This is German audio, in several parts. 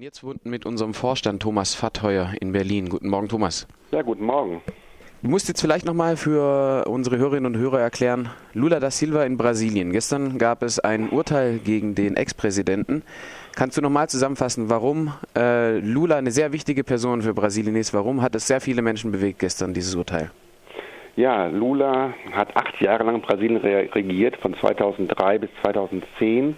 bin jetzt verbunden mit unserem Vorstand Thomas Fattheuer in Berlin. Guten Morgen, Thomas. Ja, guten Morgen. Du musst jetzt vielleicht nochmal für unsere Hörerinnen und Hörer erklären, Lula da Silva in Brasilien. Gestern gab es ein Urteil gegen den Ex-Präsidenten. Kannst du nochmal zusammenfassen, warum äh, Lula eine sehr wichtige Person für Brasilien ist? Warum hat es sehr viele Menschen bewegt gestern, dieses Urteil? Ja, Lula hat acht Jahre lang Brasilien regiert, von 2003 bis 2010.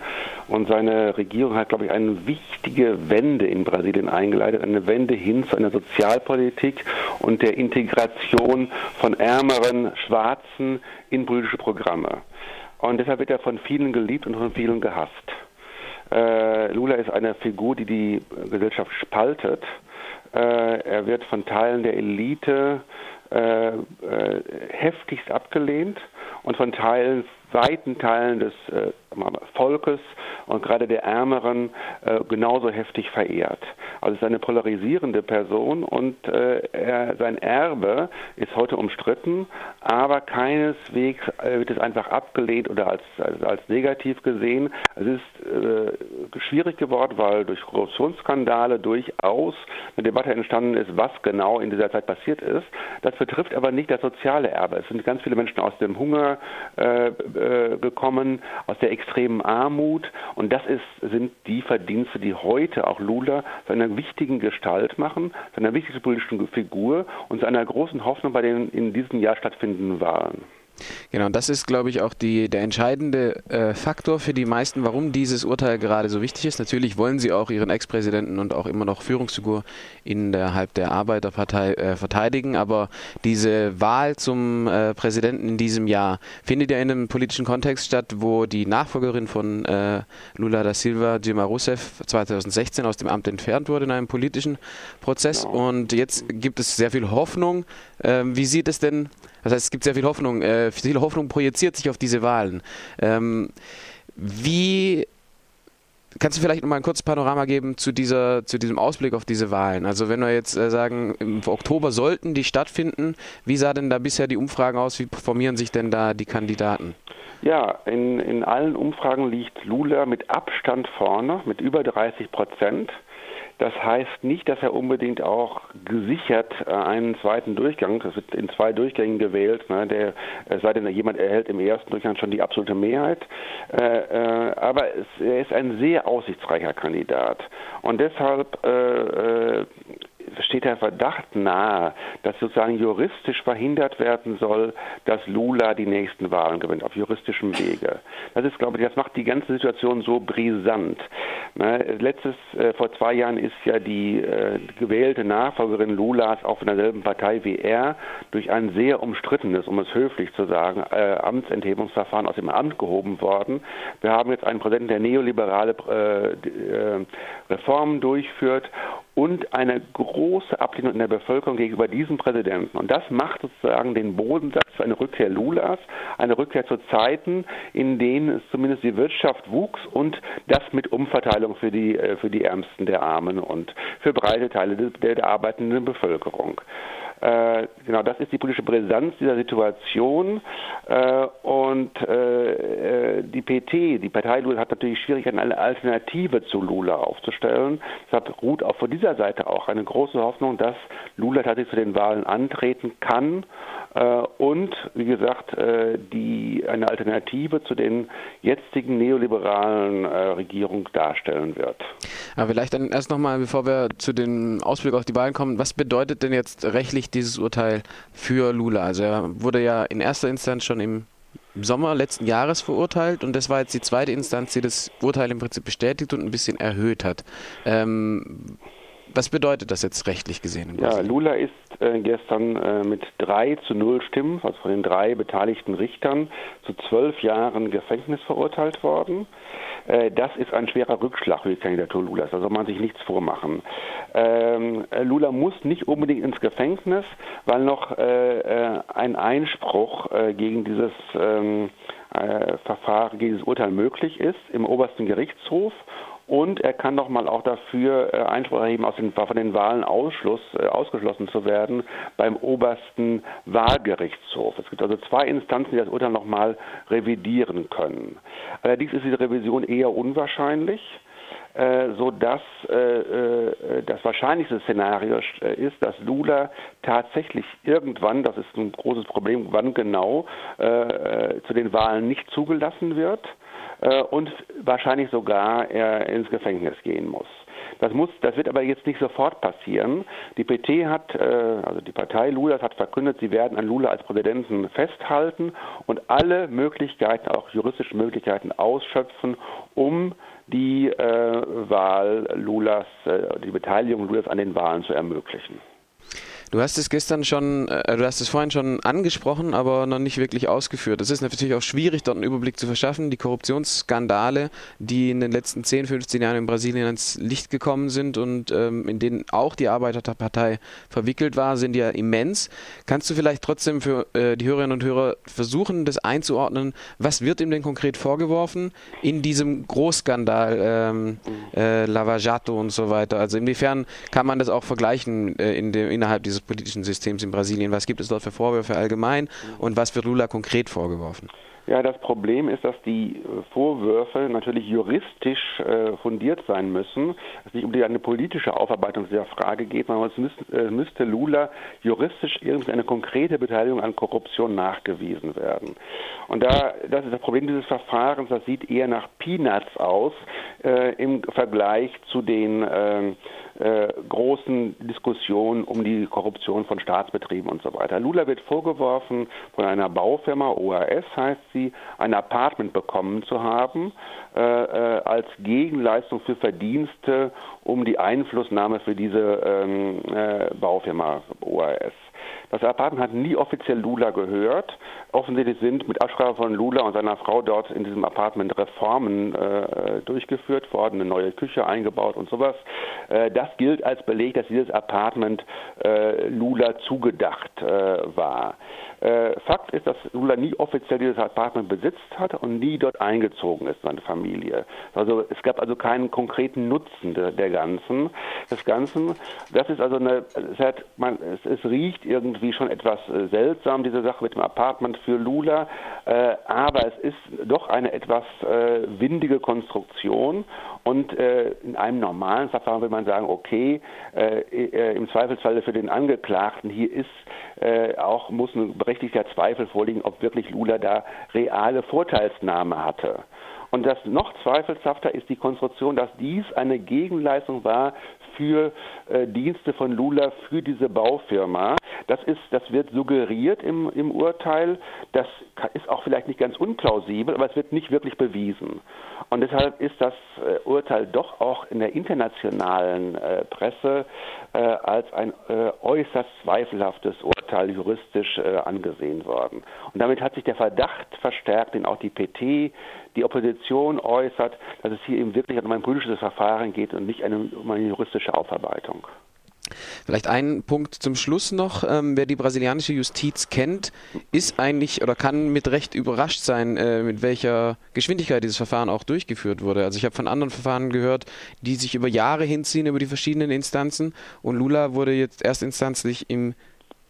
Und seine Regierung hat, glaube ich, eine wichtige Wende in Brasilien eingeleitet, eine Wende hin zu einer Sozialpolitik und der Integration von ärmeren Schwarzen in politische Programme. Und deshalb wird er von vielen geliebt und von vielen gehasst. Äh, Lula ist eine Figur, die die Gesellschaft spaltet. Äh, er wird von Teilen der Elite äh, äh, heftigst abgelehnt und von Teilen, weiten Teilen des äh, Volkes und gerade der Ärmeren äh, genauso heftig verehrt. Also es ist eine polarisierende Person und äh, er, sein Erbe ist heute umstritten, aber keineswegs äh, wird es einfach abgelehnt oder als, als, als negativ gesehen. Es ist äh, schwierig geworden, weil durch Korruptionsskandale durchaus eine Debatte entstanden ist, was genau in dieser Zeit passiert ist. Das betrifft aber nicht das soziale Erbe. Es sind ganz viele Menschen aus dem Hunger äh, äh, gekommen, aus der extremen Armut das ist, sind die Verdienste, die heute auch Lula zu einer wichtigen Gestalt machen, zu einer wichtigen politischen Figur und zu einer großen Hoffnung bei den in diesem Jahr stattfindenden Wahlen. Genau, das ist, glaube ich, auch die, der entscheidende äh, Faktor für die meisten, warum dieses Urteil gerade so wichtig ist. Natürlich wollen sie auch ihren Ex-Präsidenten und auch immer noch Führungsfigur innerhalb der Arbeiterpartei äh, verteidigen, aber diese Wahl zum äh, Präsidenten in diesem Jahr findet ja in einem politischen Kontext statt, wo die Nachfolgerin von äh, Lula da Silva, Dilma Rousseff, 2016 aus dem Amt entfernt wurde in einem politischen Prozess. Genau. Und jetzt gibt es sehr viel Hoffnung. Ähm, wie sieht es denn das heißt, es gibt sehr viel Hoffnung, äh, viel Hoffnung projiziert sich auf diese Wahlen. Ähm, wie Kannst du vielleicht noch mal ein kurzes Panorama geben zu, dieser, zu diesem Ausblick auf diese Wahlen? Also wenn wir jetzt äh, sagen, im Oktober sollten die stattfinden, wie sah denn da bisher die Umfragen aus? Wie formieren sich denn da die Kandidaten? Ja, in, in allen Umfragen liegt Lula mit Abstand vorne, mit über 30 Prozent. Das heißt nicht, dass er unbedingt auch gesichert äh, einen zweiten Durchgang, das wird in zwei Durchgängen gewählt, ne, der, es sei denn, jemand erhält im ersten Durchgang schon die absolute Mehrheit. Äh, äh, aber es, er ist ein sehr aussichtsreicher Kandidat. Und deshalb äh, äh steht der Verdacht nahe, dass sozusagen juristisch verhindert werden soll, dass Lula die nächsten Wahlen gewinnt, auf juristischem Wege. Das ist, glaube ich, das macht die ganze Situation so brisant. Ne, letztes, äh, vor zwei Jahren ist ja die äh, gewählte Nachfolgerin Lulas auch von derselben Partei wie er durch ein sehr umstrittenes, um es höflich zu sagen, äh, Amtsenthebungsverfahren aus dem Amt gehoben worden. Wir haben jetzt einen Präsidenten, der neoliberale äh, äh, Reformen durchführt und eine große Ablehnung in der Bevölkerung gegenüber diesem Präsidenten. Und das macht sozusagen den Bodensatz für eine Rückkehr Lulas, eine Rückkehr zu Zeiten, in denen es zumindest die Wirtschaft wuchs und das mit Umverteilung für die, äh, für die Ärmsten der Armen und für breite Teile der, der arbeitenden Bevölkerung. Äh, genau, das ist die politische Brisanz dieser Situation. Äh, und die PT, die Partei Lula, hat natürlich Schwierigkeiten, eine Alternative zu Lula aufzustellen. Deshalb ruht auch von dieser Seite auch eine große Hoffnung, dass Lula tatsächlich zu den Wahlen antreten kann äh, und, wie gesagt, äh, die eine Alternative zu den jetzigen neoliberalen Regierungen darstellen wird. Aber vielleicht dann erst nochmal, bevor wir zu den Ausblick auf die Wahlen kommen, was bedeutet denn jetzt rechtlich dieses Urteil für Lula? Also er wurde ja in erster Instanz schon im Sommer letzten Jahres verurteilt und das war jetzt die zweite Instanz, die das Urteil im Prinzip bestätigt und ein bisschen erhöht hat. Ähm, was bedeutet das jetzt rechtlich gesehen? Ja, Lula ist äh, gestern äh, mit drei zu null Stimmen, also von den drei beteiligten Richtern, zu zwölf Jahren Gefängnis verurteilt worden. Äh, das ist ein schwerer Rückschlag für die Kandidatur Lulas, da soll man sich nichts vormachen. Ähm, Lula muss nicht unbedingt ins Gefängnis, weil noch äh, äh ein Einspruch äh, gegen dieses ähm, äh, Verfahren, gegen dieses Urteil möglich ist im obersten Gerichtshof und er kann doch mal auch dafür äh, Einspruch erheben, aus den, von den Wahlen Ausschluss, äh, ausgeschlossen zu werden beim obersten Wahlgerichtshof. Es gibt also zwei Instanzen, die das Urteil nochmal revidieren können. Allerdings ist diese Revision eher unwahrscheinlich. äh, sodass äh, äh, das wahrscheinlichste Szenario ist, dass Lula tatsächlich irgendwann, das ist ein großes Problem, wann genau, äh, zu den Wahlen nicht zugelassen wird und wahrscheinlich sogar ins Gefängnis gehen muss. Das, muss, das wird aber jetzt nicht sofort passieren. Die PT hat, äh, also die Partei Lulas hat verkündet, sie werden an Lula als Präsidenten festhalten und alle Möglichkeiten, auch juristische Möglichkeiten ausschöpfen, um die äh, Wahl Lulas, äh, die Beteiligung Lulas an den Wahlen zu ermöglichen. Du hast es gestern schon, äh, du hast es vorhin schon angesprochen, aber noch nicht wirklich ausgeführt. Es ist natürlich auch schwierig, dort einen Überblick zu verschaffen. Die Korruptionsskandale, die in den letzten 10, 15 Jahren in Brasilien ans Licht gekommen sind und ähm, in denen auch die Arbeiterpartei verwickelt war, sind ja immens. Kannst du vielleicht trotzdem für äh, die Hörerinnen und Hörer versuchen, das einzuordnen? Was wird ihm denn konkret vorgeworfen in diesem Großskandal ähm, äh, Lava Jato und so weiter? Also inwiefern kann man das auch vergleichen äh, in dem, innerhalb dieses politischen Systems in Brasilien? Was gibt es dort für Vorwürfe allgemein und was wird Lula konkret vorgeworfen? Ja, das Problem ist, dass die äh, Vorwürfe natürlich juristisch äh, fundiert sein müssen. Es nicht um die, eine politische Aufarbeitung dieser Frage geht, sondern es müsste, äh, müsste Lula juristisch irgendeine konkrete Beteiligung an Korruption nachgewiesen werden. Und da, das ist das Problem dieses Verfahrens, das sieht eher nach Peanuts aus äh, im Vergleich zu den ähm, äh, großen Diskussionen um die Korruption von Staatsbetrieben und so weiter. Lula wird vorgeworfen, von einer Baufirma, OAS heißt sie, ein Apartment bekommen zu haben, äh, äh, als Gegenleistung für Verdienste um die Einflussnahme für diese ähm, äh, Baufirma OAS. Das Apartment hat nie offiziell Lula gehört. Offensichtlich sind mit Absprache von Lula und seiner Frau dort in diesem Apartment Reformen äh, durchgeführt worden, eine neue Küche eingebaut und sowas. Äh, das gilt als Beleg, dass dieses Apartment äh, Lula zugedacht äh, war. Äh, Fakt ist, dass Lula nie offiziell dieses Apartment besitzt hat und nie dort eingezogen ist, seine Familie. Also es gab also keinen konkreten Nutzen der, der Ganzen, des Ganzen. Das ist also eine, es, hat, man, es, es riecht irgendwie schon etwas äh, seltsam, diese Sache mit dem Apartment für Lula, äh, aber es ist doch eine etwas äh, windige Konstruktion und in einem normalen Verfahren würde man sagen, okay, im Zweifelsfalle für den Angeklagten hier ist auch muss ein berechtigter Zweifel vorliegen, ob wirklich Lula da reale Vorteilsnahme hatte. Und das noch zweifelshafter ist die Konstruktion, dass dies eine Gegenleistung war für äh, Dienste von Lula für diese Baufirma. Das ist, das wird suggeriert im, im Urteil. Das ist auch vielleicht nicht ganz unplausibel, aber es wird nicht wirklich bewiesen. Und deshalb ist das äh, Urteil doch auch in der internationalen äh, Presse äh, als ein äh, äußerst zweifelhaftes Urteil juristisch äh, angesehen worden. Und damit hat sich der Verdacht verstärkt, den auch die PT, die Opposition äußert, dass es hier eben wirklich um ein politisches Verfahren geht und nicht eine, um eine juristische Aufarbeitung. Vielleicht ein Punkt zum Schluss noch. Ähm, wer die brasilianische Justiz kennt, ist eigentlich oder kann mit Recht überrascht sein, äh, mit welcher Geschwindigkeit dieses Verfahren auch durchgeführt wurde. Also ich habe von anderen Verfahren gehört, die sich über Jahre hinziehen, über die verschiedenen Instanzen. Und Lula wurde jetzt erstinstanzlich im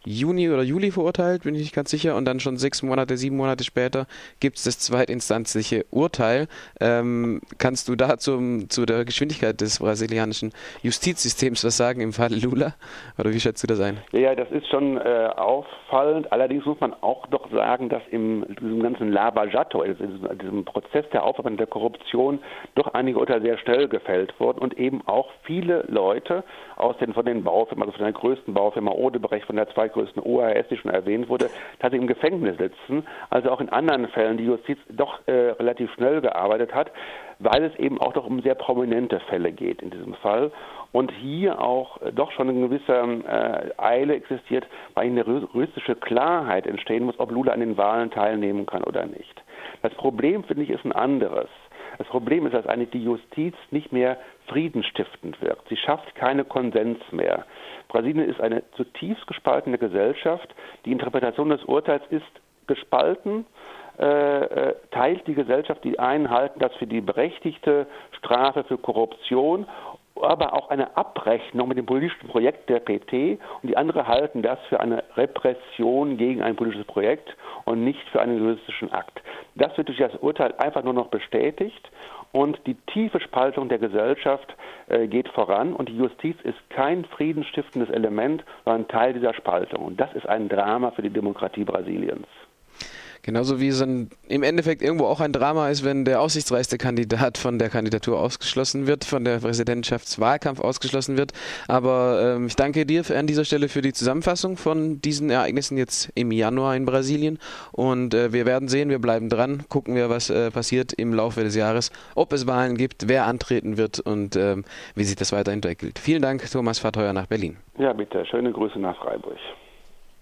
Juni oder Juli verurteilt, bin ich nicht ganz sicher. Und dann schon sechs Monate, sieben Monate später gibt es das zweitinstanzliche Urteil. Ähm, kannst du da zum, zu der Geschwindigkeit des brasilianischen Justizsystems was sagen im Fall Lula? Oder wie schätzt du das ein? Ja, das ist schon äh, auffallend. Allerdings muss man auch doch sagen, dass im diesem ganzen Lava Jato, also in diesem Prozess der Aufarbeitung der Korruption, doch einige Urteile sehr schnell gefällt wurden und eben auch viele Leute aus den von den Baufirmen, also von der größten Baufirma Odebrecht, von der zwei zweitgrößten OAS, die schon erwähnt wurde, tatsächlich im Gefängnis sitzen. Also auch in anderen Fällen die Justiz doch äh, relativ schnell gearbeitet hat, weil es eben auch doch um sehr prominente Fälle geht in diesem Fall. Und hier auch äh, doch schon eine gewisse äh, Eile existiert, weil eine juristische Klarheit entstehen muss, ob Lula an den Wahlen teilnehmen kann oder nicht. Das Problem, finde ich, ist ein anderes. Das Problem ist, dass eigentlich die Justiz nicht mehr friedenstiftend wirkt. Sie schafft keine Konsens mehr. Brasilien ist eine zutiefst gespaltene Gesellschaft. Die Interpretation des Urteils ist gespalten. Äh, äh, teilt die Gesellschaft. Die einen halten das für die berechtigte Strafe für Korruption aber auch eine Abrechnung mit dem politischen Projekt der PT und die andere halten das für eine Repression gegen ein politisches Projekt und nicht für einen juristischen Akt. Das wird durch das Urteil einfach nur noch bestätigt und die tiefe Spaltung der Gesellschaft äh, geht voran und die Justiz ist kein friedensstiftendes Element, sondern Teil dieser Spaltung. Und das ist ein Drama für die Demokratie Brasiliens. Genauso wie es ein, im Endeffekt irgendwo auch ein Drama ist, wenn der aussichtsreichste Kandidat von der Kandidatur ausgeschlossen wird, von der Präsidentschaftswahlkampf ausgeschlossen wird. Aber ähm, ich danke dir an dieser Stelle für die Zusammenfassung von diesen Ereignissen jetzt im Januar in Brasilien. Und äh, wir werden sehen, wir bleiben dran, gucken wir, was äh, passiert im Laufe des Jahres, ob es Wahlen gibt, wer antreten wird und ähm, wie sich das weiterentwickelt. Vielen Dank, Thomas Fahrteuer nach Berlin. Ja, bitte. Schöne Grüße nach Freiburg.